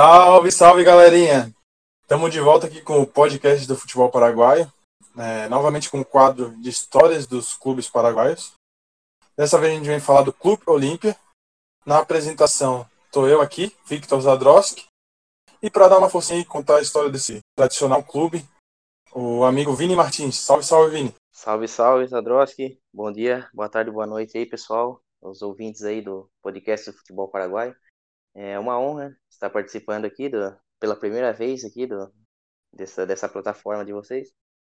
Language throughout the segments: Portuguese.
Salve, salve, galerinha! Estamos de volta aqui com o podcast do futebol paraguaio, é, novamente com o quadro de histórias dos clubes paraguaios. Dessa vez a gente vem falar do Clube Olímpia. Na apresentação, estou eu aqui, Victor Zadroski, e para dar uma forcinha e contar a história desse tradicional clube, o amigo Vini Martins. Salve, salve, Vini! Salve, salve, Zadroski! Bom dia, boa tarde, boa noite aí, pessoal, os ouvintes aí do podcast do futebol paraguaio. É uma honra estar participando aqui do, pela primeira vez aqui do, dessa, dessa plataforma de vocês.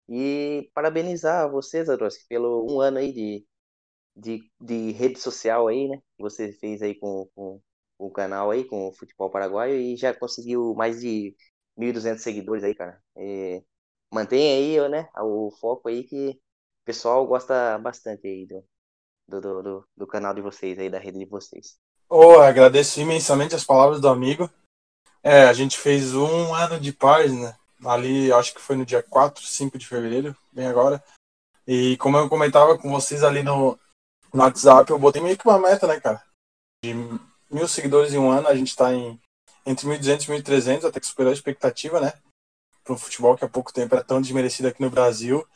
E parabenizar vocês, Adroski, pelo um ano aí de, de, de rede social aí, né? Que você fez aí com, com, com o canal aí, com o Futebol Paraguaio, e já conseguiu mais de 1.200 seguidores aí, cara. É, mantenha aí, né, o foco aí que o pessoal gosta bastante aí do, do, do, do canal de vocês aí, da rede de vocês. Oh, agradeço imensamente as palavras do amigo. É, a gente fez um ano de página, ali acho que foi no dia 4, 5 de fevereiro, bem agora. E como eu comentava com vocês ali no, no WhatsApp, eu botei meio que uma meta, né, cara? De mil seguidores em um ano, a gente tá em entre 1.200 e 1.300, até que superou a expectativa, né? Para um futebol que há pouco tempo era tão desmerecido aqui no Brasil.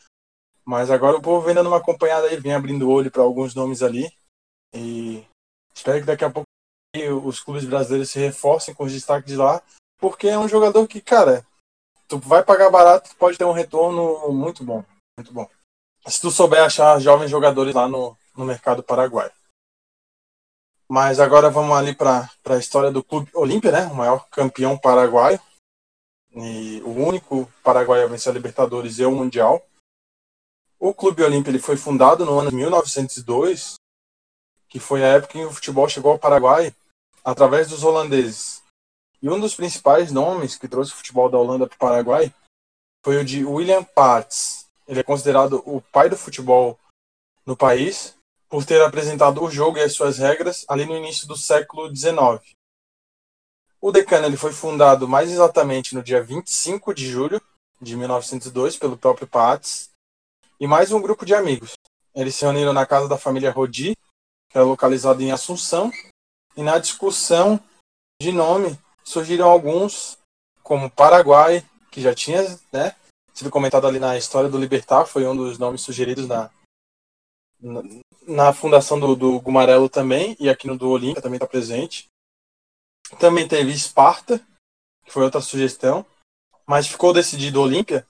Mas agora o povo vem dando uma acompanhada aí, vem abrindo o olho para alguns nomes ali. E espero que daqui a pouco os clubes brasileiros se reforcem com os destaques de lá, porque é um jogador que, cara, tu vai pagar barato, tu pode ter um retorno muito bom, muito bom. Se tu souber achar jovens jogadores lá no, no mercado paraguaio. Mas agora vamos ali para a história do Clube Olímpia, né? O maior campeão paraguaio. E o único paraguaio a vencer a Libertadores e o Mundial. O Clube Olímpia ele foi fundado no ano de 1902, que foi a época em que o futebol chegou ao Paraguai através dos holandeses. E um dos principais nomes que trouxe o futebol da Holanda para o Paraguai foi o de William Patz. Ele é considerado o pai do futebol no país por ter apresentado o jogo e as suas regras ali no início do século XIX. O Decano ele foi fundado mais exatamente no dia 25 de julho de 1902 pelo próprio Patz e mais um grupo de amigos. Eles se reuniram na casa da família Rodi, que é localizada em Assunção, e na discussão de nome surgiram alguns, como Paraguai, que já tinha né, sido comentado ali na história do Libertar, foi um dos nomes sugeridos na, na, na fundação do, do Gumarelo também, e aqui no do Olímpia também está presente. Também teve Esparta, que foi outra sugestão, mas ficou decidido Olímpia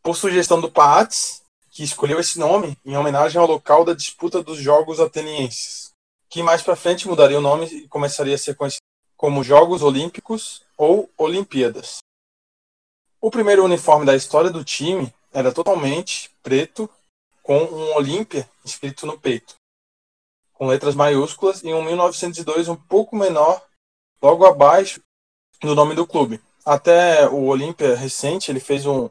por sugestão do Paates, que escolheu esse nome em homenagem ao local da disputa dos Jogos Atenienses que mais para frente mudaria o nome e começaria a ser conhecido como Jogos Olímpicos ou Olimpíadas. O primeiro uniforme da história do time era totalmente preto, com um Olímpia escrito no peito, com letras maiúsculas, e um 1902 um pouco menor, logo abaixo do nome do clube. Até o Olímpia recente, ele fez um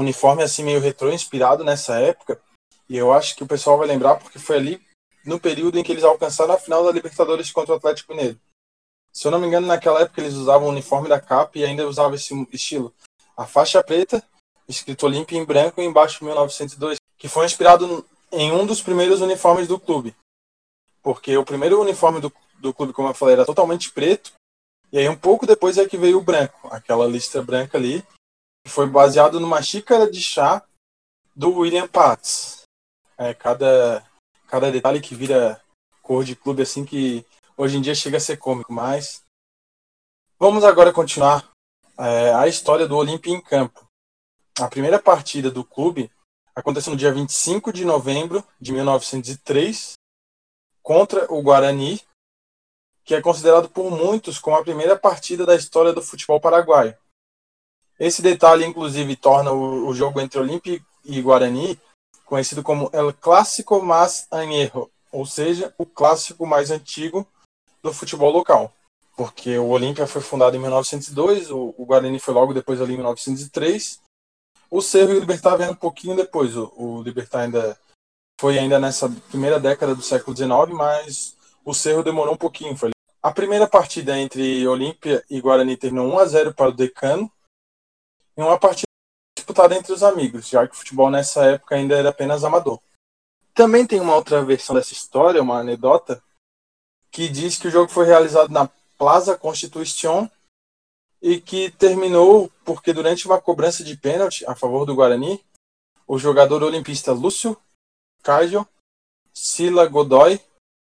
uniforme assim meio retrô, inspirado nessa época, e eu acho que o pessoal vai lembrar porque foi ali no período em que eles alcançaram a final da Libertadores contra o Atlético Mineiro. Se eu não me engano, naquela época eles usavam o uniforme da capa e ainda usavam esse estilo. A faixa preta, escrito Olímpia em branco e embaixo 1902, que foi inspirado em um dos primeiros uniformes do clube. Porque o primeiro uniforme do, do clube, como eu falei, era totalmente preto, e aí um pouco depois é que veio o branco, aquela lista branca ali, foi baseado numa xícara de chá do William Patz. É, cada cada detalhe que vira cor de clube assim que hoje em dia chega a ser cômico, mas vamos agora continuar é, a história do Olímpia em campo. A primeira partida do clube aconteceu no dia 25 de novembro de 1903 contra o Guarani, que é considerado por muitos como a primeira partida da história do futebol paraguaio. Esse detalhe, inclusive, torna o, o jogo entre Olímpia e Guarani conhecido como El Clássico Más Añejo, ou seja, o clássico mais antigo do futebol local. Porque o Olímpia foi fundado em 1902, o, o Guarani foi logo depois ali em 1903. O Cerro e o Libertar vieram um pouquinho depois. O, o Libertar ainda foi ainda nessa primeira década do século XIX, mas o Cerro demorou um pouquinho. Foi a primeira partida entre Olímpia e Guarani terminou 1 a 0 para o Decano. Em uma partida disputada entre os amigos, já que o futebol nessa época ainda era apenas amador. Também tem uma outra versão dessa história, uma anedota, que diz que o jogo foi realizado na Plaza Constituição, e que terminou porque durante uma cobrança de pênalti a favor do Guarani, o jogador olimpista Lúcio Caio Sila Godoy,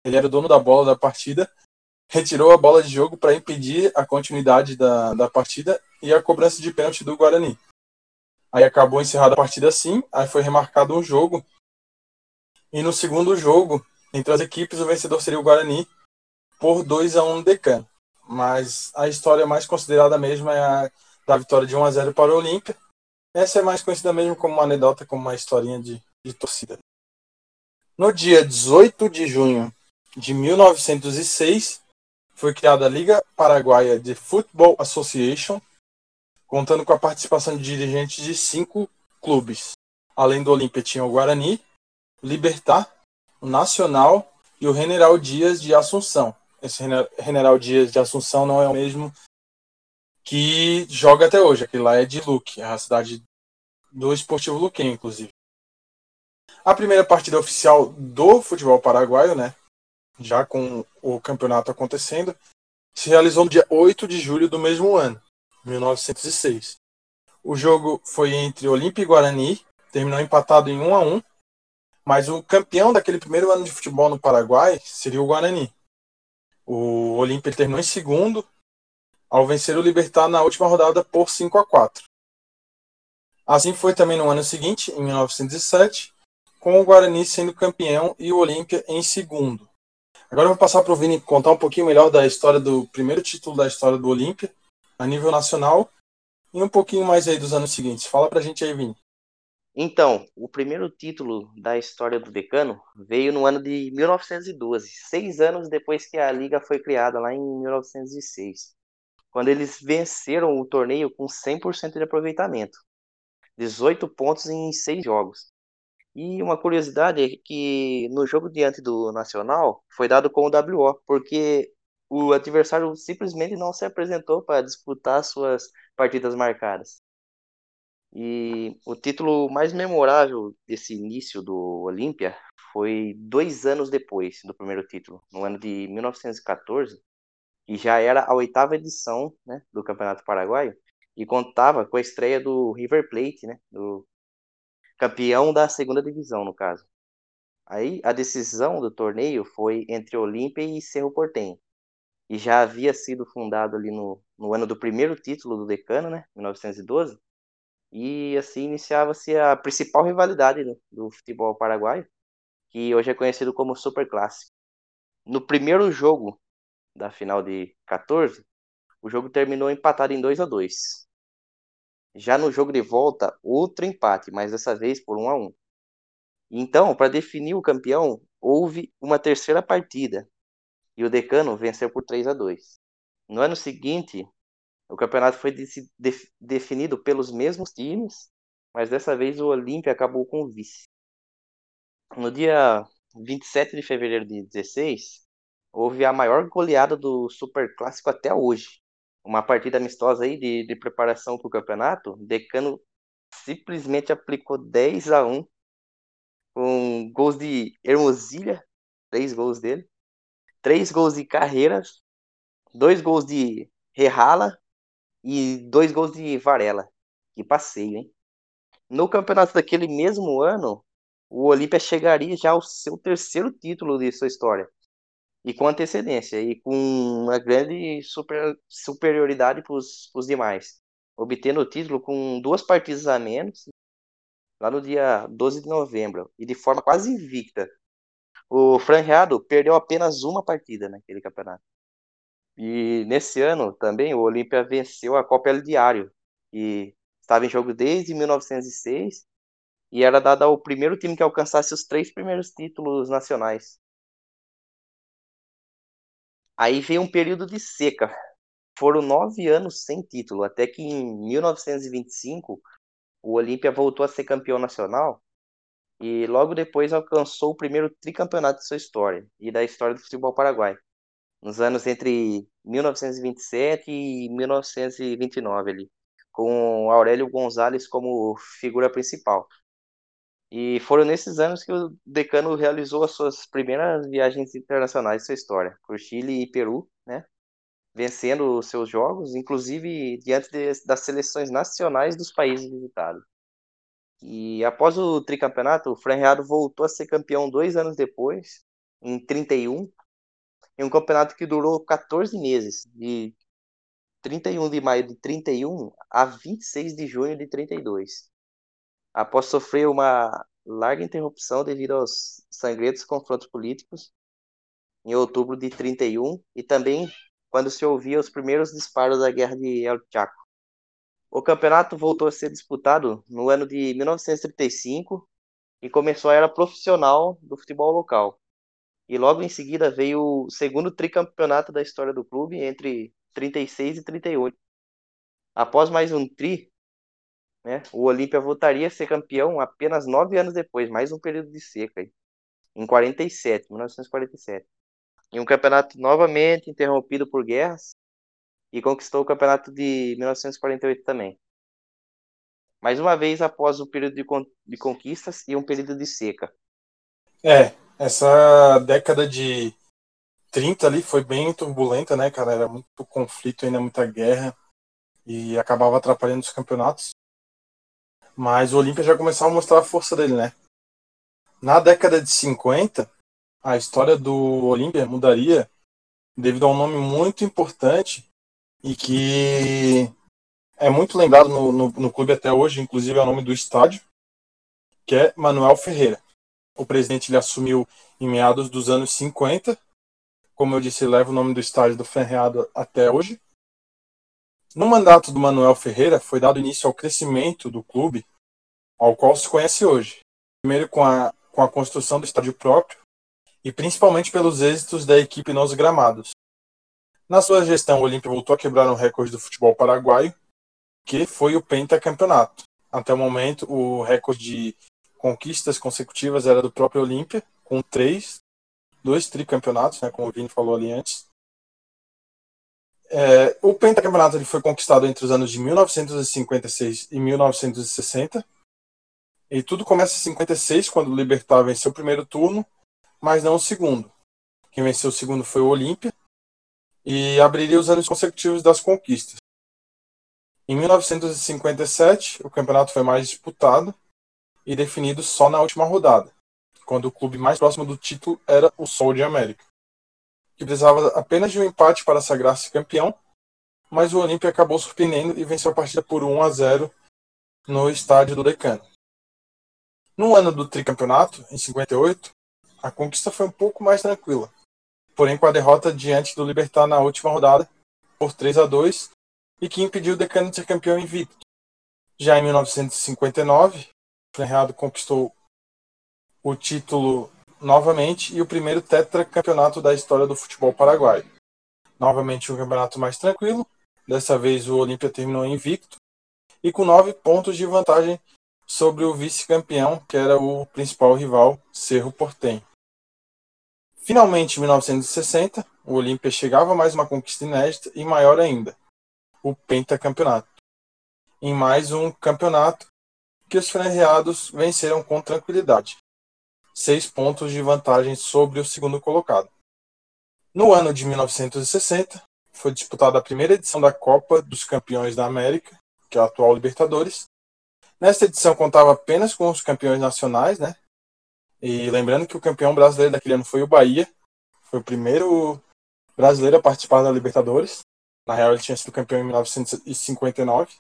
ele era o dono da bola da partida, retirou a bola de jogo para impedir a continuidade da, da partida e a cobrança de pênalti do Guarani. Aí acabou encerrada a partida assim, aí foi remarcado um jogo. E no segundo jogo, entre as equipes, o vencedor seria o Guarani por 2 a 1 no Decano. Mas a história mais considerada mesmo é a da vitória de 1 a 0 para o Olímpia. Essa é mais conhecida mesmo como uma anedota, como uma historinha de, de torcida. No dia 18 de junho de 1906, foi criada a Liga Paraguaia de Football Association, contando com a participação de dirigentes de cinco clubes. Além do Olímpia tinha o Guarani, o Libertar, o Nacional e o General Dias de Assunção. Esse General Dias de Assunção não é o mesmo que joga até hoje. Aquele lá é de Luque, é a cidade do Esportivo Luquenho, inclusive. A primeira partida oficial do futebol paraguaio, né, já com o campeonato acontecendo, se realizou no dia 8 de julho do mesmo ano. 1906. O jogo foi entre Olímpia e Guarani, terminou empatado em 1 a 1, mas o campeão daquele primeiro ano de futebol no Paraguai seria o Guarani. O Olímpia terminou em segundo, ao vencer o Libertar na última rodada por 5 a 4. Assim foi também no ano seguinte, em 1907, com o Guarani sendo campeão e o Olímpia em segundo. Agora eu vou passar para o Vini contar um pouquinho melhor da história do primeiro título da história do Olímpia a nível nacional e um pouquinho mais aí dos anos seguintes. Fala pra gente aí, Vini. Então, o primeiro título da história do Decano veio no ano de 1912, seis anos depois que a liga foi criada, lá em 1906, quando eles venceram o torneio com 100% de aproveitamento, 18 pontos em seis jogos. E uma curiosidade é que no jogo diante do Nacional foi dado com o WO, porque o adversário simplesmente não se apresentou para disputar suas partidas marcadas. E o título mais memorável desse início do Olímpia foi dois anos depois do primeiro título, no ano de 1914, e já era a oitava edição né, do Campeonato Paraguaio, e contava com a estreia do River Plate, né, do campeão da segunda divisão, no caso. Aí a decisão do torneio foi entre Olímpia e Cerro Portenho e já havia sido fundado ali no, no ano do primeiro título do Decano, né, 1912, e assim iniciava-se a principal rivalidade do, do, futebol paraguaio, que hoje é conhecido como Super Clássico. No primeiro jogo da final de 14, o jogo terminou empatado em 2 a 2. Já no jogo de volta, outro empate, mas dessa vez por 1 a 1. Então, para definir o campeão, houve uma terceira partida, e o Decano venceu por 3 a 2. No ano seguinte, o campeonato foi de definido pelos mesmos times, mas dessa vez o Olímpia acabou com o vice. No dia 27 de fevereiro de 16, houve a maior goleada do Super Clássico até hoje. Uma partida amistosa aí de, de preparação para o campeonato. Decano simplesmente aplicou 10 a 1 com gols de Hermosilha, três gols dele, três gols de Carreiras, dois gols de Rerrala e dois gols de Varela. Que passeio, hein? No campeonato daquele mesmo ano, o Olímpia chegaria já ao seu terceiro título de sua história. E com antecedência, e com uma grande super, superioridade para os demais. Obtendo o título com duas partidas a menos, lá no dia 12 de novembro, e de forma quase invicta, o Franreado perdeu apenas uma partida naquele campeonato. E nesse ano também o Olímpia venceu a Copa El Diário, que estava em jogo desde 1906 e era dada ao primeiro time que alcançasse os três primeiros títulos nacionais. Aí veio um período de seca. Foram nove anos sem título, até que em 1925 o Olímpia voltou a ser campeão nacional e logo depois alcançou o primeiro tricampeonato de sua história e da história do futebol paraguai, nos anos entre 1927 e 1929 ali, com Aurélio Gonzalez como figura principal. E foram nesses anos que o decano realizou as suas primeiras viagens internacionais de sua história, por Chile e Peru, né? vencendo seus jogos, inclusive diante de, das seleções nacionais dos países visitados. E após o tricampeonato, o Franreado voltou a ser campeão dois anos depois, em 31, em um campeonato que durou 14 meses, de 31 de maio de 31 a 26 de junho de 32. Após sofrer uma larga interrupção devido aos sangrentos confrontos políticos, em outubro de 31, e também quando se ouvia os primeiros disparos da Guerra de El Chaco. O campeonato voltou a ser disputado no ano de 1935 e começou a era profissional do futebol local. E logo em seguida veio o segundo tricampeonato da história do clube entre 36 e 38. Após mais um tri, né, o Olímpia voltaria a ser campeão apenas nove anos depois, mais um período de seca, em 47, 1947. Em um campeonato novamente interrompido por guerras, e conquistou o campeonato de 1948 também. Mais uma vez após o período de, con de conquistas e um período de seca. É, essa década de 30 ali foi bem turbulenta, né, cara? Era muito conflito, ainda muita guerra e acabava atrapalhando os campeonatos. Mas o Olímpia já começava a mostrar a força dele, né? Na década de 50, a história do Olímpia mudaria devido a um nome muito importante e que é muito lembrado no, no, no, clube até hoje, inclusive é o nome do estádio, que é Manuel Ferreira. O presidente ele assumiu em meados dos anos 50. Como eu disse, leva o nome do estádio do Ferreado até hoje. No mandato do Manuel Ferreira foi dado início ao crescimento do clube, ao qual se conhece hoje. Primeiro com a, com a construção do estádio próprio e principalmente pelos êxitos da equipe nos gramados. Na sua gestão, o Olímpia voltou a quebrar um recorde do futebol paraguaio, que foi o pentacampeonato. Até o momento, o recorde de conquistas consecutivas era do próprio Olímpia, com três, dois tricampeonatos, né, como o Vini falou ali antes. É, o pentacampeonato ele foi conquistado entre os anos de 1956 e 1960. E tudo começa em 56, quando o Libertar venceu o primeiro turno, mas não o segundo. Quem venceu o segundo foi o Olímpia, e abriria os anos consecutivos das conquistas. Em 1957, o campeonato foi mais disputado e definido só na última rodada, quando o clube mais próximo do título era o Sol de América, que precisava apenas de um empate para sagrar-se campeão, mas o Olímpia acabou surpreendendo e venceu a partida por 1 a 0 no estádio do Decano. No ano do tricampeonato, em 58, a conquista foi um pouco mais tranquila, porém com a derrota diante do Libertar na última rodada por 3 a 2 e que impediu o Decano de ser campeão invicto. Já em 1959, o Ferreado conquistou o título novamente e o primeiro tetracampeonato da história do futebol paraguaio. Novamente um campeonato mais tranquilo, dessa vez o Olímpia terminou invicto e com nove pontos de vantagem sobre o vice-campeão, que era o principal rival, Cerro Portem. Finalmente, em 1960, o Olímpia chegava a mais uma conquista inédita e maior ainda, o pentacampeonato. Em mais um campeonato que os franreados venceram com tranquilidade, seis pontos de vantagem sobre o segundo colocado. No ano de 1960, foi disputada a primeira edição da Copa dos Campeões da América, que é a atual Libertadores. Nesta edição contava apenas com os campeões nacionais, né, e lembrando que o campeão brasileiro daquele ano foi o Bahia. Foi o primeiro brasileiro a participar da Libertadores. Na real, ele tinha sido campeão em 1959.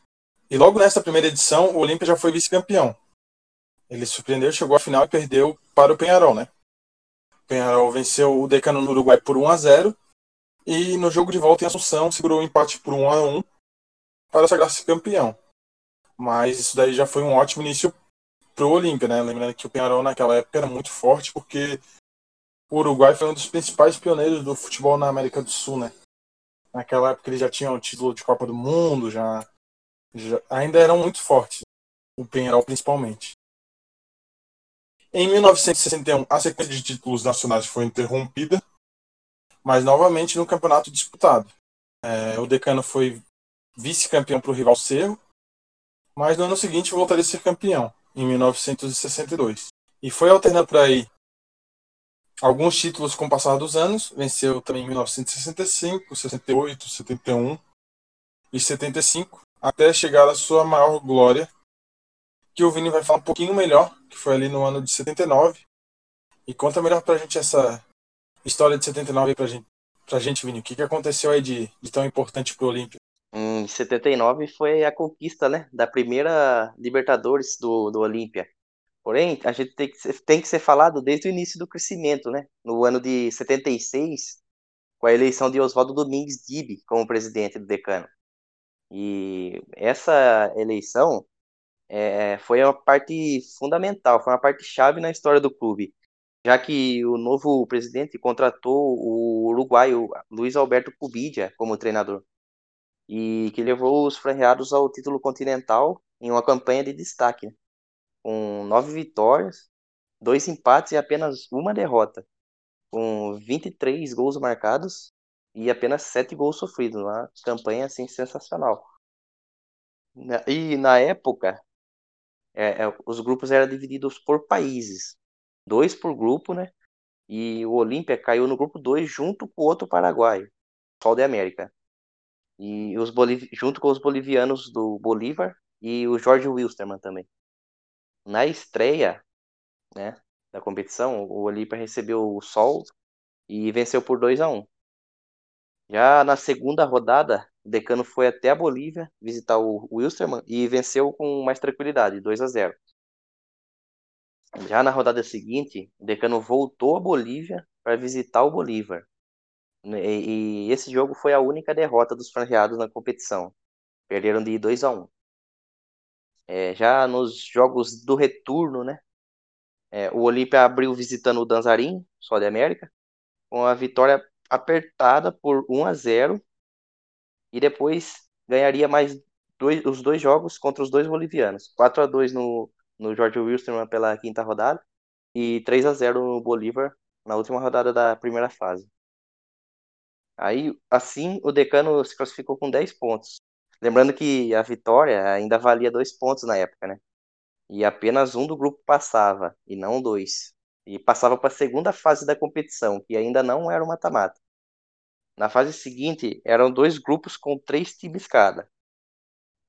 E logo nessa primeira edição, o Olímpia já foi vice-campeão. Ele surpreendeu, chegou à final e perdeu para o Penharol, né? O Penharol venceu o Decano no Uruguai por 1 a 0 e no jogo de volta em Assunção segurou o empate por 1 a 1 para sagrar-se campeão. Mas isso daí já foi um ótimo início pro Olímpia, né? Lembrando que o Penharol naquela época era muito forte porque o Uruguai foi um dos principais pioneiros do futebol na América do Sul, né? Naquela época eles já tinham o título de Copa do Mundo, já, já ainda eram muito fortes, o Penharol principalmente. Em 1961, a sequência de títulos nacionais foi interrompida, mas novamente no campeonato disputado. É, o Decano foi vice-campeão para o rival Cerro, mas no ano seguinte voltaria a ser campeão em 1962. E foi alternando por aí alguns títulos com o passar dos anos, venceu também em 1965, 68, 71 e 75, até chegar à sua maior glória, que o Vini vai falar um pouquinho melhor, que foi ali no ano de 79. E conta melhor pra gente essa história de 79 aí pra gente, pra gente Vini. O que, que aconteceu aí de, de tão importante pro Olímpia? Em 79 foi a conquista, né, da primeira Libertadores do, do Olímpia. Porém, a gente tem que, ser, tem que ser falado desde o início do crescimento, né? No ano de 76, com a eleição de Oswaldo Domingues Dibe como presidente do Decano. E essa eleição é, foi uma parte fundamental, foi uma parte chave na história do clube, já que o novo presidente contratou o uruguaio Luiz Alberto Cubidia como treinador e que levou os franreados ao título continental em uma campanha de destaque, com nove vitórias, dois empates e apenas uma derrota, com 23 gols marcados e apenas sete gols sofridos, uma campanha assim sensacional. E na época, é, é, os grupos eram divididos por países, dois por grupo, né? E o Olímpia caiu no grupo 2 junto com o outro paraguaio, Sol de América. E os Boliv... junto com os bolivianos do Bolívar e o Jorge Wilstermann também. Na estreia né, da competição, o Olímpia recebeu o Sol e venceu por 2 a 1 Já na segunda rodada, o Decano foi até a Bolívia visitar o Wilstermann e venceu com mais tranquilidade, 2 a 0 Já na rodada seguinte, o Decano voltou à Bolívia para visitar o Bolívar e, e, esse jogo foi a única derrota dos franjeados na competição. Perderam de 2 a 1 é, Já nos jogos do retorno, né? É, o Olímpia abriu visitando o Danzarim, só de América, com a vitória apertada por 1 a 0 e depois ganharia mais dois, os dois jogos contra os dois bolivianos. 4 a 2 no, no George Wilson pela quinta rodada e 3 a 0 no Bolívar na última rodada da primeira fase. Aí, assim, o Decano se classificou com 10 pontos. Lembrando que a vitória ainda valia dois pontos na época, né? E apenas um do grupo passava, e não dois. E passava para a segunda fase da competição, que ainda não era o mata-mata. Na fase seguinte, eram dois grupos com três times cada.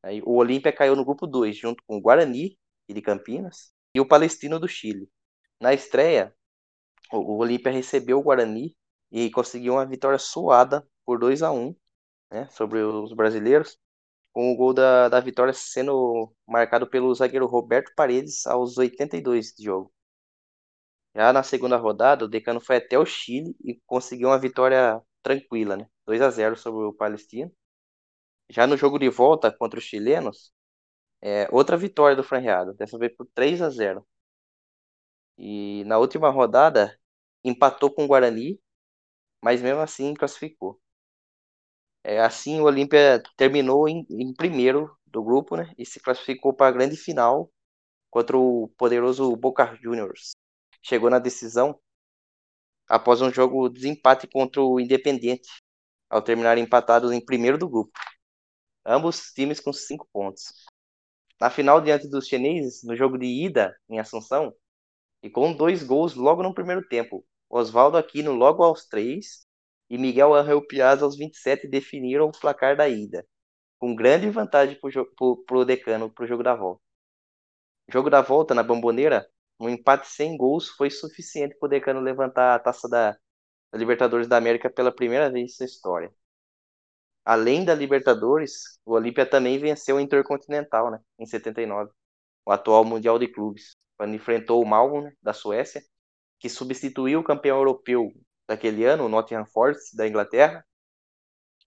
Aí, o Olímpia caiu no grupo 2, junto com o Guarani, de Campinas, e o Palestino do Chile. Na estreia, o Olímpia recebeu o Guarani e conseguiu uma vitória suada por 2 a 1 né, sobre os brasileiros, com o gol da, da vitória sendo marcado pelo zagueiro Roberto Paredes aos 82 de jogo. Já na segunda rodada, o Decano foi até o Chile e conseguiu uma vitória tranquila, né? 2 a 0 sobre o Palestino. Já no jogo de volta contra os chilenos, é, outra vitória do Franreado, dessa vez por 3 a 0. E na última rodada, empatou com o Guarani mas mesmo assim classificou. É, assim, o Olímpia terminou em, em, primeiro do grupo né, e se classificou para a grande final contra o poderoso Boca Juniors. Chegou na decisão após um jogo de desempate contra o Independiente, ao terminar empatados em primeiro do grupo. Ambos times com cinco pontos. Na final, diante dos chineses, no jogo de ida em Assunção, e com dois gols logo no primeiro tempo, Oswaldo Aquino logo aos 3 e Miguel Angel Piazza aos 27 definiram o placar da ida, com grande vantagem para o Decano para o jogo da volta. Jogo da volta na Bomboneira, um empate sem gols foi suficiente para o Decano levantar a taça da, da Libertadores da América pela primeira vez em sua história. Além da Libertadores, o Olímpia também venceu o Intercontinental, né, em 79, o atual Mundial de Clubes, quando enfrentou o Malmo, né, da Suécia, que substituiu o campeão europeu daquele ano, o Nottingham Forest, da Inglaterra,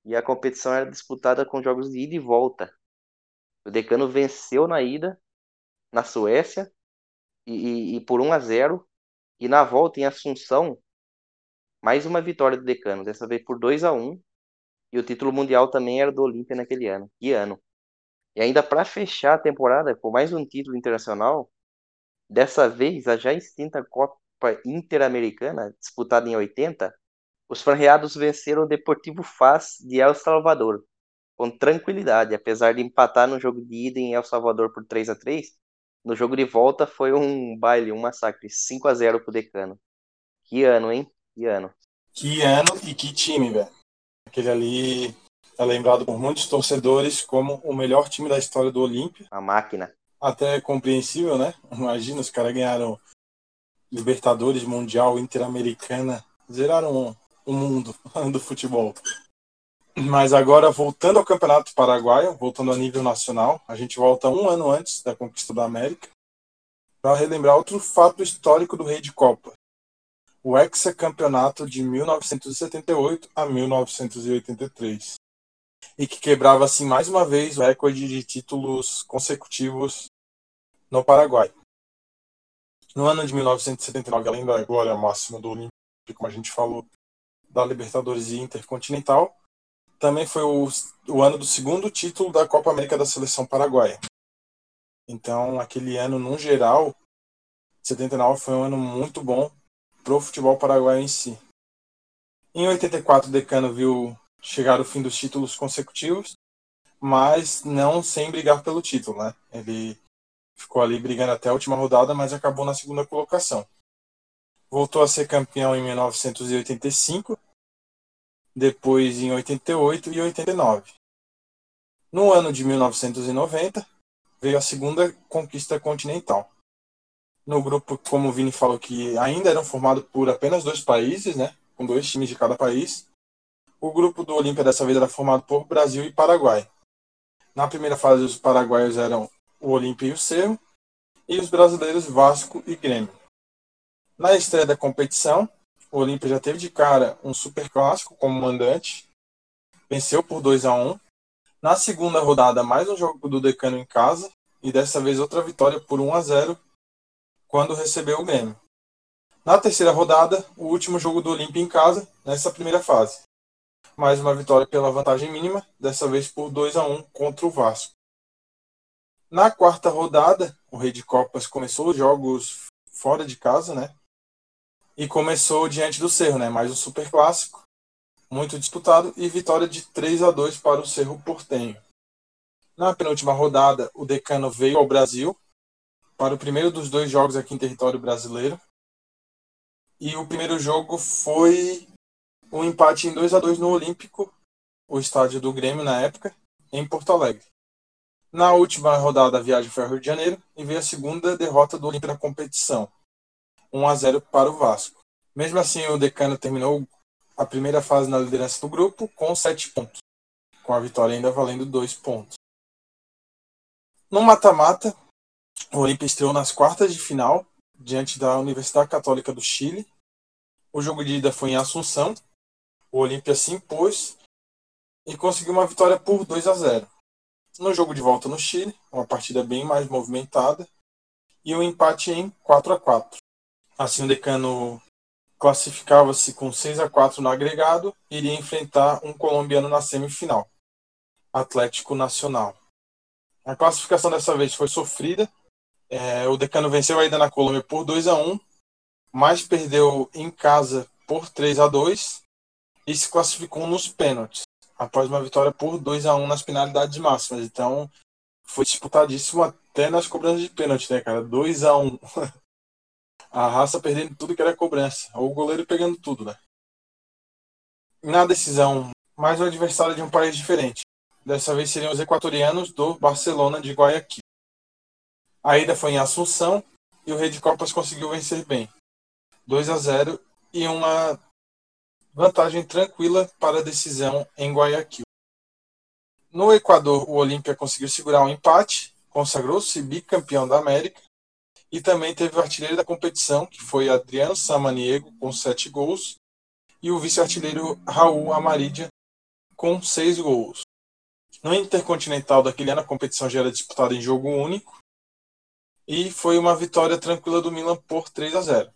e a competição era disputada com jogos de ida e volta. O Decano venceu na ida, na Suécia, e, e, e por 1 a 0 e na volta em Assunção, mais uma vitória do Decano, dessa vez por 2 a 1 e o título mundial também era do Olímpia naquele ano. Que ano! E ainda para fechar a temporada com mais um título internacional, dessa vez a já extinta Copa Copa Interamericana, disputada em 80, os franreados venceram o Deportivo Faz de El Salvador, com tranquilidade, apesar de empatar no jogo de ida em El Salvador por 3 a 3 no jogo de volta foi um baile, um massacre, 5 a 0 para o Decano. Que ano, hein? Que ano. Que ano e que time, velho. Aquele ali é lembrado por muitos torcedores como o melhor time da história do Olímpia. A máquina. Até é compreensível, né? Imagina, os caras ganharam Libertadores, Mundial, Interamericana. Zeraram o mundo do futebol. Mas agora, voltando ao Campeonato Paraguaio, voltando a nível nacional, a gente volta um ano antes da conquista da América, para relembrar outro fato histórico do Rei de Copa. O hexacampeonato de 1978 a 1983. E que quebrava, assim, mais uma vez o recorde de títulos consecutivos no Paraguai. No ano de 1979, além da glória máxima do Olímpico, como a gente falou, da Libertadores e Intercontinental, também foi o, o ano do segundo título da Copa América da seleção paraguaia. Então, aquele ano, no geral, 79 foi um ano muito bom para o futebol paraguaio em si. Em 84, o Decano viu chegar o fim dos títulos consecutivos, mas não sem brigar pelo título, né? Ele ficou ali brigando até a última rodada, mas acabou na segunda colocação. Voltou a ser campeão em 1985 depois em 88 e 89. No ano de 1990, veio a segunda conquista continental. No grupo, como o Vini falou, que ainda eram formados por apenas dois países, né, com dois times de cada país, o grupo do Olímpia dessa vez era formado por Brasil e Paraguai. Na primeira fase, os paraguaios eram o Olímpia e o Cerro, e os brasileiros Vasco e Grêmio. Na estreia da competição, o Olímpia já teve de cara um super clássico como mandante, venceu por 2 a 1 Na segunda rodada, mais um jogo do Decano em casa, e dessa vez outra vitória por 1 a 0 quando recebeu o Grêmio. Na terceira rodada, o último jogo do Olímpia em casa, nessa primeira fase. Mais uma vitória pela vantagem mínima, dessa vez por 2 a 1 contra o Vasco. Na quarta rodada, o Rei de Copas começou os jogos fora de casa, né? e começou diante do Cerro, né? Mais um super clássico, muito disputado e vitória de 3 a 2 para o Cerro Portenho. Na penúltima rodada, o Decano veio ao Brasil para o primeiro dos dois jogos aqui em território brasileiro. E o primeiro jogo foi um empate em 2 a 2 no Olímpico, o estádio do Grêmio na época, em Porto Alegre. Na última rodada, a viagem foi ao Rio de Janeiro e veio a segunda derrota do Olímpio na competição, 1 a 0 para o Vasco. Mesmo assim, o Decano terminou a primeira fase na liderança do grupo com 7 pontos, com a vitória ainda valendo 2 pontos. No mata-mata, o Olímpia estreou nas quartas de final diante da Universidade Católica do Chile. O jogo de ida foi em Assunção. O Olímpia se impôs e conseguiu uma vitória por 2 a 0. No jogo de volta no Chile, uma partida bem mais movimentada e um empate em 4 a 4. Assim, o Decano classificava-se com 6 a 4 no agregado e iria enfrentar um colombiano na semifinal, Atlético Nacional. A classificação dessa vez foi sofrida. É, o Decano venceu ainda na Colômbia por 2 a 1 mas perdeu em casa por 3 a 2 e se classificou nos pênaltis, após uma vitória por 2 a 1 nas penalidades máximas. Então, foi disputadíssimo até nas cobranças de pênalti, né, cara? 2 a 1 a raça perdendo tudo que era cobrança, o goleiro pegando tudo, né? Na decisão, mais um adversário de um país diferente. Dessa vez seriam os equatorianos do Barcelona de Guayaquil. A ida foi em Assunção e o Rei de Copas conseguiu vencer bem. 2 a 0 e uma vantagem tranquila para a decisão em Guayaquil. No Equador, o Olímpia conseguiu segurar um empate, consagrou-se bicampeão da América e também teve o artilheiro da competição, que foi Adriano Samaniego, com sete gols, e o vice-artilheiro Raul Amarídia, com seis gols. No Intercontinental daquele ano, a competição já era disputada em jogo único, e foi uma vitória tranquila do Milan por 3 a 0.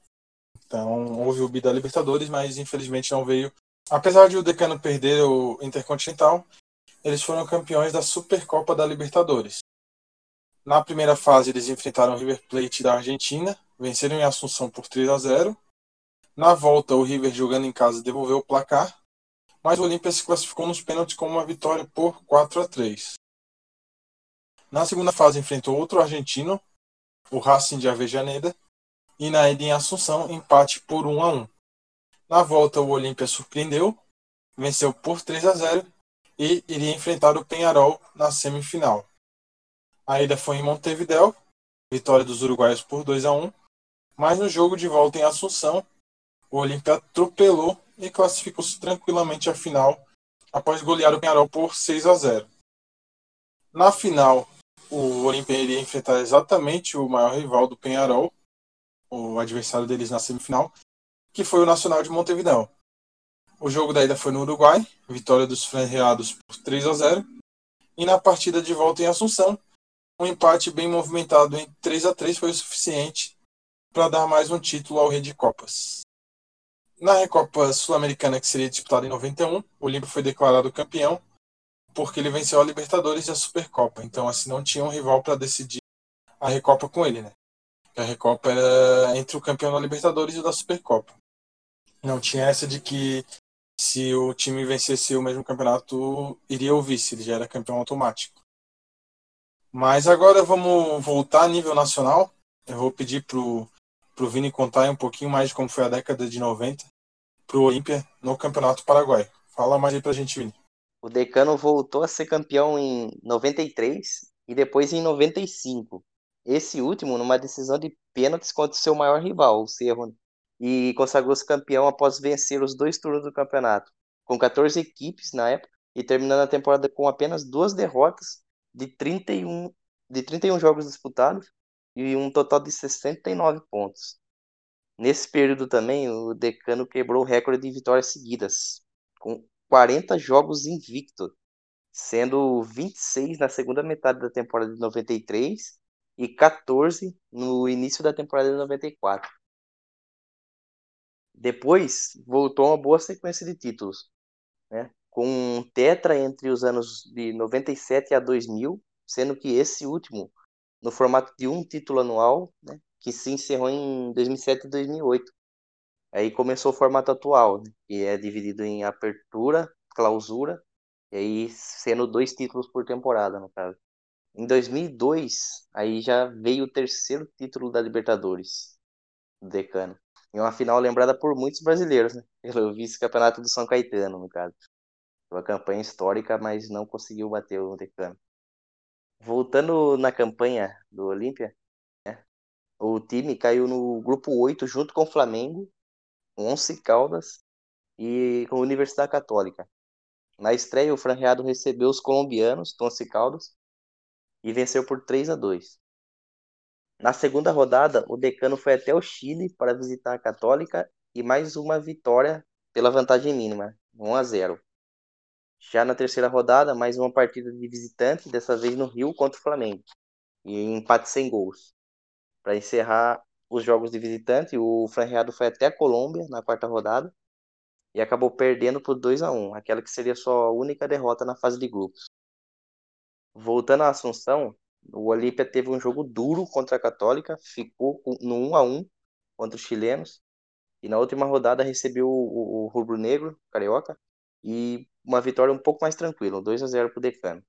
Então, houve o bi da Libertadores, mas infelizmente não veio. Apesar de o Decano perder o Intercontinental, eles foram campeões da Supercopa da Libertadores. Na primeira fase, eles enfrentaram o River Plate da Argentina, venceram em Assunção por 3 a 0. Na volta, o River jogando em casa devolveu o placar, mas o Olímpia se classificou nos pênaltis com uma vitória por 4 a 3. Na segunda fase, enfrentou outro argentino, o Racing de Avejaneda, e na ida em Assunção, empate por 1 a 1. Na volta, o Olímpia surpreendeu, venceu por 3 a 0 e iria enfrentar o Penharol na semifinal. A ida foi em Montevideo, vitória dos uruguaios por 2 a 1 mas no jogo de volta em Assunção, o Olímpia atropelou e classificou-se tranquilamente à final após golear o Penharol por 6 a 0. Na final, o Olímpia iria enfrentar exatamente o maior rival do Penharol, o adversário deles na semifinal, que foi o Nacional de Montevideo. O jogo da ida foi no Uruguai, vitória dos franreados por 3 a 0. E na partida de volta em Assunção, um empate bem movimentado em 3 a 3 foi o suficiente para dar mais um título ao Rei de Copas. Na Recopa Sul-Americana, que seria disputada em 91, o Olímpio foi declarado campeão porque ele venceu a Libertadores e a Supercopa. Então, assim, não tinha um rival para decidir a Recopa com ele, né? A Recopa era entre o campeão da Libertadores e o da Supercopa. Não tinha essa de que se o time vencesse o mesmo campeonato, iria o vice, ele já era campeão automático. Mas agora vamos voltar a nível nacional. Eu vou pedir pro para o Vini contar um pouquinho mais de como foi a década de 90 para o Olímpia no Campeonato Paraguai. Fala mais aí para a gente, Vini. O Decano voltou a ser campeão em 93 e depois em 95. Esse último numa decisão de pênaltis contra o seu maior rival, o Cerro, e consagrou-se campeão após vencer os dois turnos do campeonato, com 14 equipes na época e terminando a temporada com apenas duas derrotas de 31, de 31 jogos disputados e um total de 69 pontos. Nesse período também, o Decano quebrou o recorde de vitórias seguidas, com 40 jogos invicto, sendo 26 na segunda metade da temporada de 93 e 14 no início da temporada de 94. Depois, voltou uma boa sequência de títulos, né? com um tetra entre os anos de 97 a 2000, sendo que esse último no formato de um título anual, né, que se encerrou em 2007 e 2008. Aí começou o formato atual, né, que é dividido em apertura, clausura, e aí sendo dois títulos por temporada, no caso. Em 2002, aí já veio o terceiro título da Libertadores, do Decano. Em uma final lembrada por muitos brasileiros, né? Pelo vice-campeonato do São Caetano, no caso. Uma campanha histórica, mas não conseguiu bater o Decano. Voltando na campanha do Olímpia, né, o time caiu no grupo 8 junto com o Flamengo, Once Caldas e com a Universidade Católica. Na estreia, o franreado recebeu os colombianos, Once Caldas, e venceu por 3 a 2. Na segunda rodada, o decano foi até o Chile para visitar a Católica e mais uma vitória pela vantagem mínima, 1 a 0. Já na terceira rodada, mais uma partida de visitante, dessa vez no Rio contra o Flamengo. E empate sem gols. Para encerrar os jogos de visitante, o Franreado foi até a Colômbia na quarta rodada e acabou perdendo por 2 a 1 aquela que seria sua única derrota na fase de grupos. Voltando à Assunção, o Olímpia teve um jogo duro contra a Católica, ficou no 1 a 1 contra os chilenos e na última rodada recebeu o, o Rubro Negro, Carioca, e uma vitória um pouco mais tranquila, 2 a 0 para o Decano.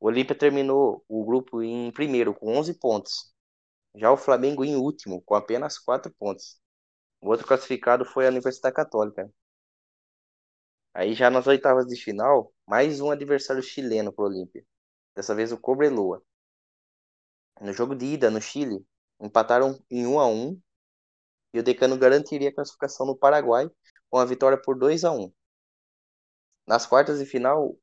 O Olímpia terminou o grupo em primeiro com 11 pontos. Já o Flamengo em último com apenas 4 pontos. O outro classificado foi a Universidade Católica. Aí já nas oitavas de final, mais um adversário chileno para o Olímpia. Dessa vez o Cobreloa. No jogo de ida no Chile, empataram em 1 a 1 e o Decano garantiria a classificação no Paraguai com a vitória por 2 a 1. Nas quartas de final,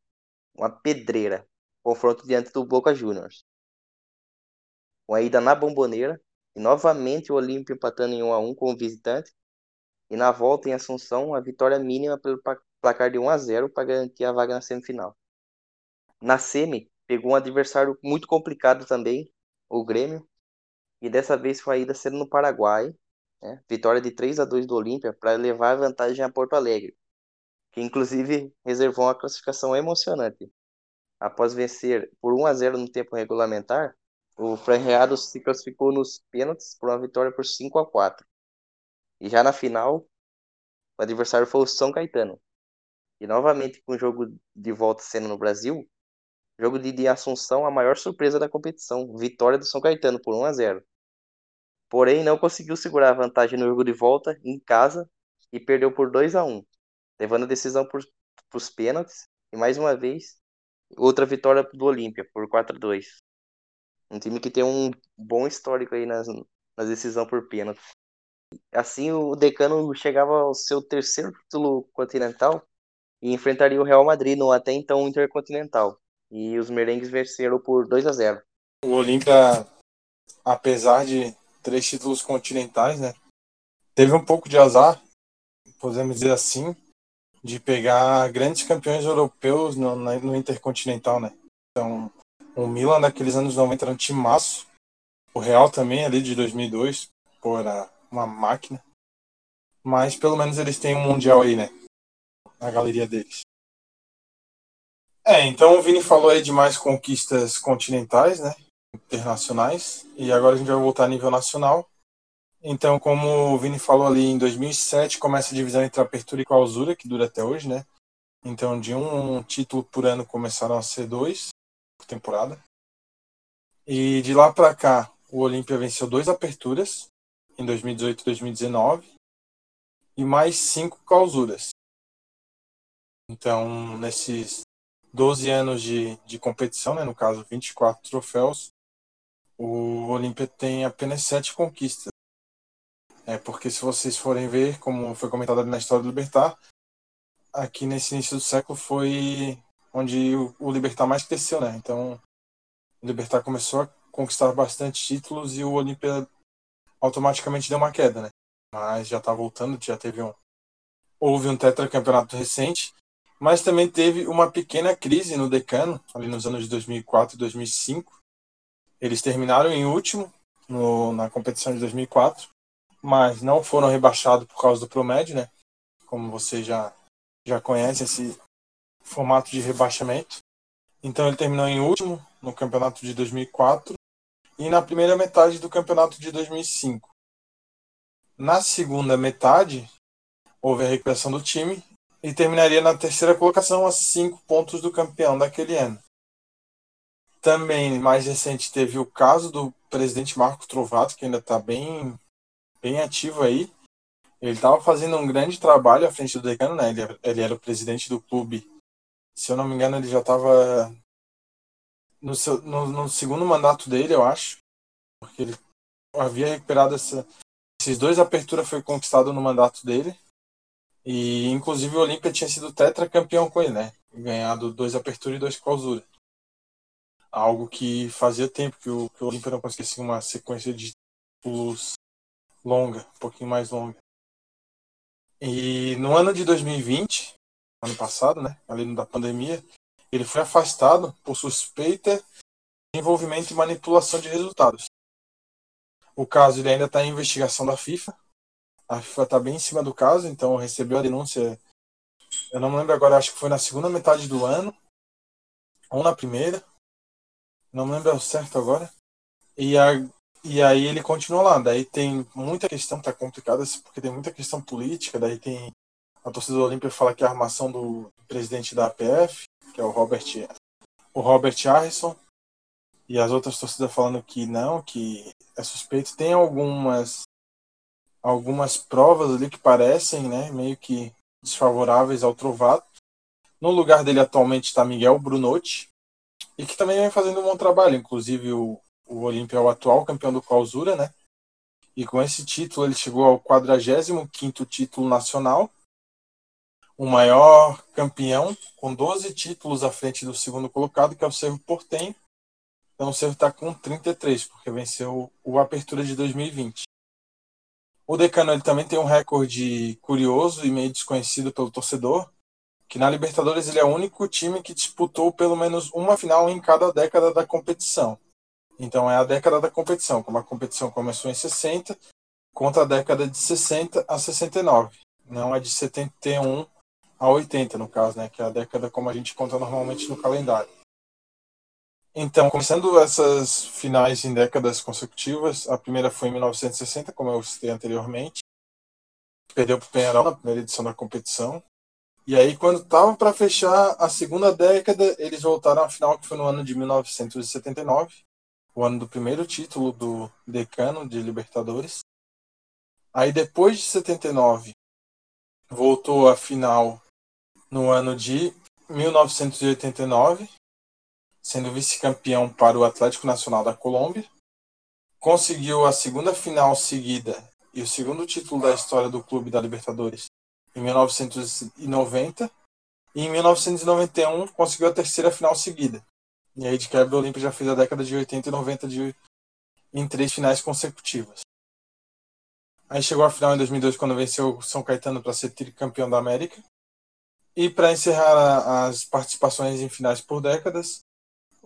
uma pedreira. Confronto diante do Boca Juniors. Uma ida na Bomboneira. E novamente o Olímpio empatando em 1 a 1 com o visitante. E na volta em Assunção, a vitória mínima pelo placar de 1 a 0 para garantir a vaga na semifinal. Na semi, pegou um adversário muito complicado também, o Grêmio. E dessa vez foi a ida sendo no Paraguai. Né? Vitória de 3 a 2 do Olímpia para levar a vantagem a Porto Alegre que inclusive reservou uma classificação emocionante. Após vencer por 1 a 0 no tempo regulamentar, o Franreado se classificou nos pênaltis por uma vitória por 5 a 4. E já na final, o adversário foi o São Caetano. E novamente com o jogo de volta sendo no Brasil, jogo de, de Assunção, a maior surpresa da competição, vitória do São Caetano por 1 a 0. Porém, não conseguiu segurar a vantagem no jogo de volta em casa e perdeu por 2 a 1 levando a decisão para os pênaltis. E mais uma vez, outra vitória do Olímpia por 4 a 2 Um time que tem um bom histórico aí nas, na decisão por pênalti. Assim, o Decano chegava ao seu terceiro título continental e enfrentaria o Real Madrid no até então Intercontinental. E os merengues venceram por 2 a 0 O Olímpia, apesar de três títulos continentais, né, teve um pouco de azar, podemos dizer assim, de pegar grandes campeões europeus no, no Intercontinental, né? Então, o Milan daqueles anos 90 era um time maço, o Real também ali de 2002, pô, uma máquina. Mas pelo menos eles têm um mundial aí, né? Na galeria deles. É, então o Vini falou aí de mais conquistas continentais, né? Internacionais. E agora a gente vai voltar a nível nacional. Então, como o Vini falou ali, em 2007 começa a divisão entre apertura e clausura, que dura até hoje, né? Então, de um título por ano começaram a ser dois por temporada. E de lá para cá, o Olímpia venceu dois aperturas, em 2018 e 2019, e mais cinco clausuras. Então, nesses 12 anos de, de competição, né, no caso 24 troféus, o Olímpia tem apenas sete conquistas. É porque se vocês forem ver, como foi comentado na história do Libertar, aqui nesse início do século foi onde o, Libertar mais cresceu, né? Então, o Libertar começou a conquistar bastante títulos e o Olímpia automaticamente deu uma queda, né? Mas já tá voltando, já teve um houve um tetracampeonato recente, mas também teve uma pequena crise no decano, ali nos anos de 2004 e 2005. Eles terminaram em último no, na competição de 2004 mas não foram rebaixados por causa do Promed, né? Como você já, já conhece esse formato de rebaixamento. Então ele terminou em último no campeonato de 2004 e na primeira metade do campeonato de 2005. Na segunda metade, houve a recuperação do time e terminaria na terceira colocação a cinco pontos do campeão daquele ano. Também, mais recente, teve o caso do presidente Marco Trovato, que ainda está bem bem ativo aí. Ele estava fazendo um grande trabalho à frente do decano, né? Ele, ele era o presidente do clube. Se eu não me engano, ele já estava no, no, no, segundo mandato dele, eu acho. Porque ele havia recuperado essa, esses dois aperturas foi conquistado no mandato dele. E inclusive o Olímpia tinha sido tetracampeão com ele, né? Ganhado dois aperturas e dois clausura. Algo que fazia tempo que o, que o Olímpia não conseguia assim, uma sequência de títulos longa, um pouquinho mais longa. E no ano de 2020, ano passado, né, ali da pandemia, ele foi afastado por suspeita de envolvimento e manipulação de resultados. O caso ainda está em investigação da FIFA. A FIFA está bem em cima do caso, então recebeu a denúncia. Eu não me lembro agora, acho que foi na segunda metade do ano ou na primeira. Não lembro certo agora. E a, e aí ele continua lá. Daí tem muita questão que tá complicada, porque tem muita questão política. Daí tem a torcida do Olímpia fala que é a armação do presidente da APF, que é o Robert, o Robert Harrison. E as outras torcidas falando que não, que é suspeito. Tem algumas algumas provas ali que parecem, né, meio que desfavoráveis ao Trovato. No lugar dele atualmente está Miguel Brunotti, e que também vem fazendo um bom trabalho. Inclusive o o Olímpia é o atual campeão do Clausura, né? E com esse título ele chegou ao 45º título nacional, o maior campeão, com 12 títulos à frente do segundo colocado, que é o Cerro Portenho. Então o Cerro está com 33, porque venceu o Apertura de 2020. O Decano ele também tem um recorde curioso e meio desconhecido pelo torcedor, que na Libertadores ele é o único time que disputou pelo menos uma final em cada década da competição. Então é a década da competição, como a competição começou em 60, contra a década de 60 a 69. Não é de 71 a 80, no caso, né, que é a década como a gente conta normalmente no calendário. Então, começando essas finais em décadas consecutivas, a primeira foi em 1960, como eu citei anteriormente. Perdeu para o Penharol na primeira edição da competição. E aí, quando estava para fechar a segunda década, eles voltaram à final, que foi no ano de 1979, o ano do primeiro título do Decano de Libertadores. Aí depois de 79, voltou à final no ano de 1989, sendo vice-campeão para o Atlético Nacional da Colômbia. Conseguiu a segunda final seguida e o segundo título da história do clube da Libertadores em 1990. E em 1991 conseguiu a terceira final seguida. E aí de quebra o Olímpia já fez a década de 80 e 90 de, em três finais consecutivas. Aí chegou a final em 2002 quando venceu o São Caetano para ser tricampeão da América. E para encerrar as participações em finais por décadas,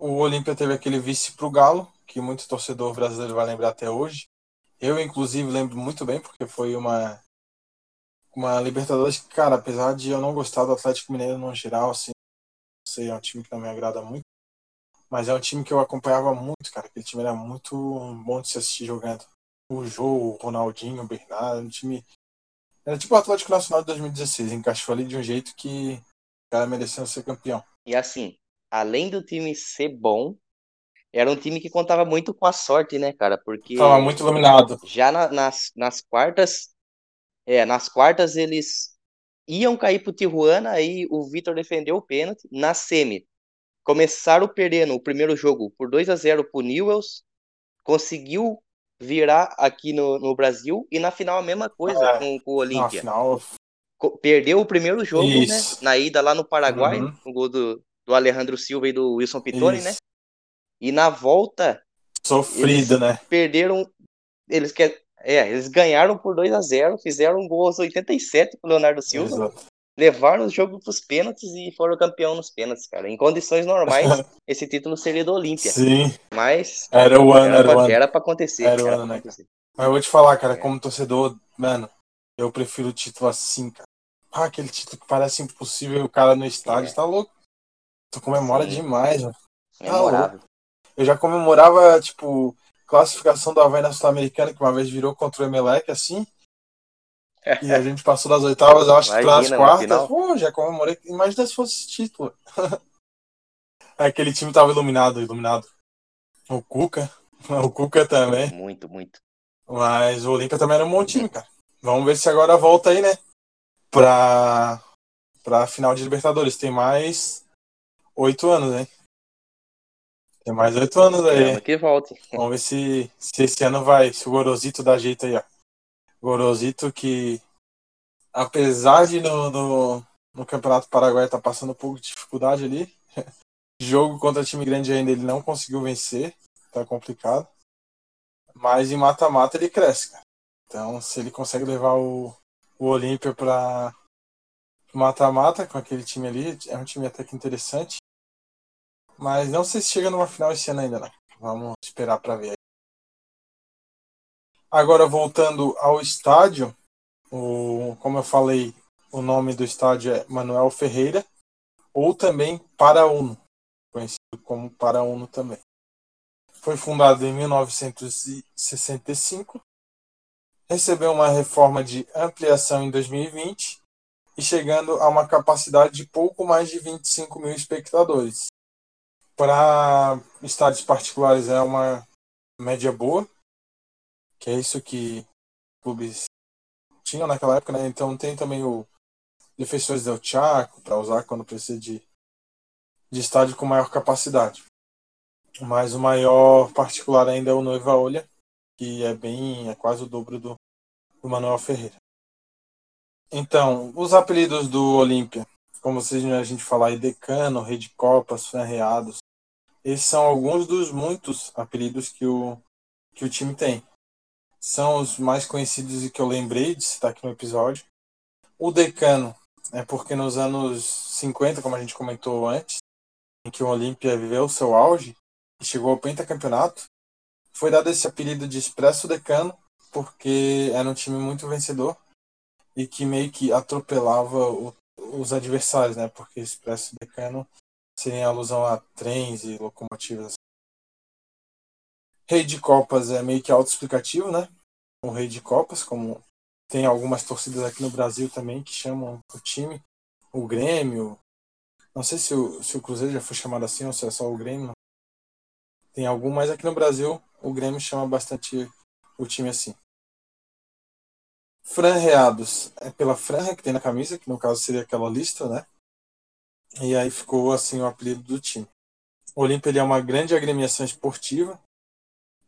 o Olímpia teve aquele vice para o Galo, que muito torcedor brasileiro vai lembrar até hoje. Eu, inclusive, lembro muito bem, porque foi uma, uma Libertadores que, cara, apesar de eu não gostar do Atlético Mineiro no geral, assim, sei, é um time que não me agrada muito, mas é um time que eu acompanhava muito, cara. Aquele time era muito bom de se assistir jogando. O Jô, o Ronaldinho, o Bernardo, um time. Era tipo o Atlético Nacional de 2016, encaixou ali de um jeito que o cara mereceu ser campeão. E assim, além do time ser bom, era um time que contava muito com a sorte, né, cara? Porque. Tava muito iluminado. Já na, nas, nas quartas. É, nas quartas eles iam cair pro Tijuana, aí o Vitor defendeu o pênalti. Na semi, começaram perdendo o primeiro jogo por 2 a 0 pro Newells, conseguiu virar aqui no, no Brasil, e na final a mesma coisa É, com, com o Olímpia. Final, Co- Perdeu o primeiro jogo, né? Isso. Na ida lá no Paraguai, Uhum. no gol do, do Alejandro Silva e do Wilson Pitoni, né? E na volta, Sofrido, né? perderam. Eles quer, é, eles ganharam por 2 a 0 fizeram um gol aos 87 pro Leonardo Silva, Exato. levaram o jogo pros pênaltis e foram campeão nos pênaltis, cara. Em condições normais, esse título seria do Olímpia. Sim, Mas era o ano, era, pra, era pra acontecer. Era o ano, né, acontecer. Mas eu vou te falar, cara, É. como torcedor, mano, eu prefiro o título assim, cara. Ah, aquele título que parece impossível e o cara no estádio É. tá louco. Tu comemora Sim. demais, mano. Memorável. Eu já comemorava, tipo, classificação do Havaí na Sul-Americana, que uma vez virou contra o Emelec, assim. E a gente passou das oitavas, eu acho que para as Imagina, na quartas. Pô, já comemorei. Imagina se fosse esse título. Aquele time tava iluminado, iluminado. O Cuca. O Cuca também. Muito, muito. Mas o Olímpia também era um bom time, cara. Vamos ver se agora volta aí, né? Pra, pra final de Libertadores. Tem mais oito anos, hein? Tem mais oito anos aí. Esperamos que volte. Vamos ver se, se esse ano vai. Se o Gorosito dá jeito aí, ó. Gorosito que, apesar de no, no, no Campeonato Paraguai tá passando um pouco de dificuldade ali, jogo contra time grande ainda ele não conseguiu vencer. Tá complicado. Mas em mata-mata ele cresce, cara. Então, se ele consegue levar o, o Olímpia para mata-mata com aquele time ali, é um time até que interessante. Mas não sei se chega numa final esse ano ainda, né? Vamos esperar para ver. Agora, voltando ao estádio, o, como eu falei, o nome do estádio é Manuel Ferreira, ou também Parauno, conhecido como Parauno também. Foi fundado em 1965, recebeu uma reforma de ampliação em 2020 e chegando a uma capacidade de pouco mais de 25 mil espectadores. Para estádios particulares é uma média boa, que é isso que clubes tinham naquela época, né? Então tem também o Defensores del Chaco para usar quando precisa de, de estádio com maior capacidade. Mas o maior particular ainda é o Noiva Olha, que é bem, é quase o dobro do, do Manuel Ferreira. Então, os apelidos do Olímpia, como vocês a gente falar Decano, Rei de Copas, Ferreados, esses são alguns dos muitos apelidos que o, que o time tem. São os mais conhecidos e que eu lembrei de citar aqui no episódio. O Decano é porque nos anos 50, como a gente comentou antes, em que o Olímpia viveu seu auge e chegou ao pentacampeonato, foi dado esse apelido de Expresso Decano porque era um time muito vencedor e que meio que atropelava o, os adversários, né? Porque Expresso Decano seria alusão a trens e locomotivas. Rei de Copas é meio que autoexplicativo, né? O Rei de Copas, como tem algumas torcidas aqui no Brasil também que chamam o time, o Grêmio. Não sei se o, se o Cruzeiro já foi chamado assim ou se é só o Grêmio. Tem algum, mas aqui no Brasil o Grêmio chama bastante o time assim. franreados é pela franja que tem na camisa, que no caso seria aquela lista, né? E aí ficou assim o apelido do time. O Olímpia ele é uma grande agremiação esportiva,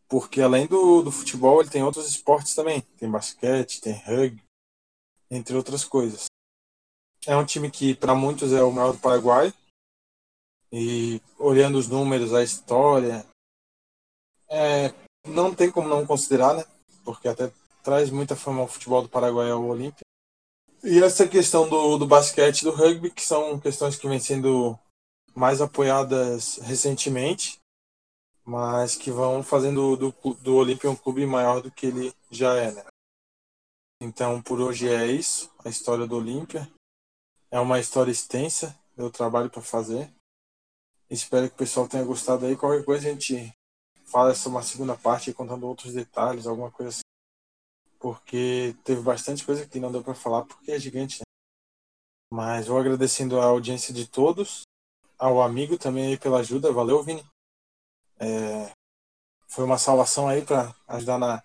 porque além do, do futebol ele tem outros esportes também. Tem basquete, tem rugby, entre outras coisas. É um time que para muitos é o maior do Paraguai. E olhando os números, a história, é, não tem como não considerar, né? Porque até traz muita fama ao futebol do Paraguai ao Olímpia. E essa questão do, do basquete do rugby, que são questões que vêm sendo mais apoiadas recentemente, mas que vão fazendo do, do Olímpia um clube maior do que ele já é, né? Então, por hoje é isso, a história do Olímpia. É uma história extensa, deu trabalho para fazer. Espero que o pessoal tenha gostado aí. Qualquer coisa a gente fala essa uma segunda parte contando outros detalhes, alguma coisa assim porque teve bastante coisa que não deu para falar porque é gigante. Né? Mas vou agradecendo a audiência de todos, ao amigo também aí pela ajuda, valeu Vini. É, foi uma salvação aí para ajudar na,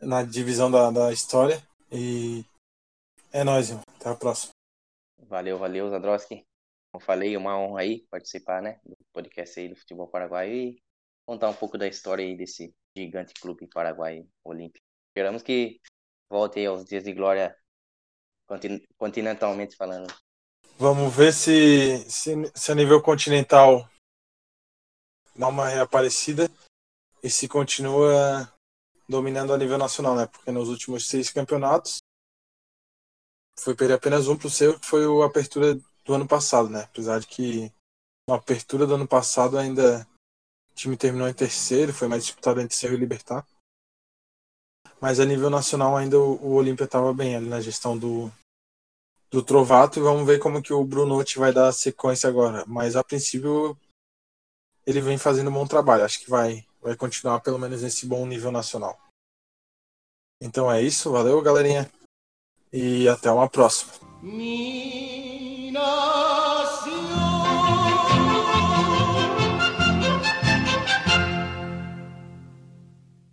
na divisão da, da história e é nóis, irmão. Até a próxima. Valeu, valeu, Zadroski. Como falei, uma honra aí participar, né, do podcast aí do Futebol Paraguai e contar um pouco da história aí desse gigante clube paraguai olímpico. Esperamos que volte aos dias de glória continentalmente falando. Vamos ver se, se, se a nível continental dá uma reaparecida e se continua dominando a nível nacional, né? Porque nos últimos seis campeonatos foi perder apenas um pro seu, que foi a apertura do ano passado, né? Apesar de que a apertura do ano passado ainda o time terminou em terceiro, foi mais disputado entre Cerro e Libertar. Mas a nível nacional ainda o, o Olímpia estava bem ali na gestão do, do Trovato e vamos ver como que o Brunotti vai dar sequência agora. Mas a princípio ele vem fazendo um bom trabalho. Acho que vai, vai continuar pelo menos nesse bom nível nacional. Então é isso, valeu galerinha e até uma próxima.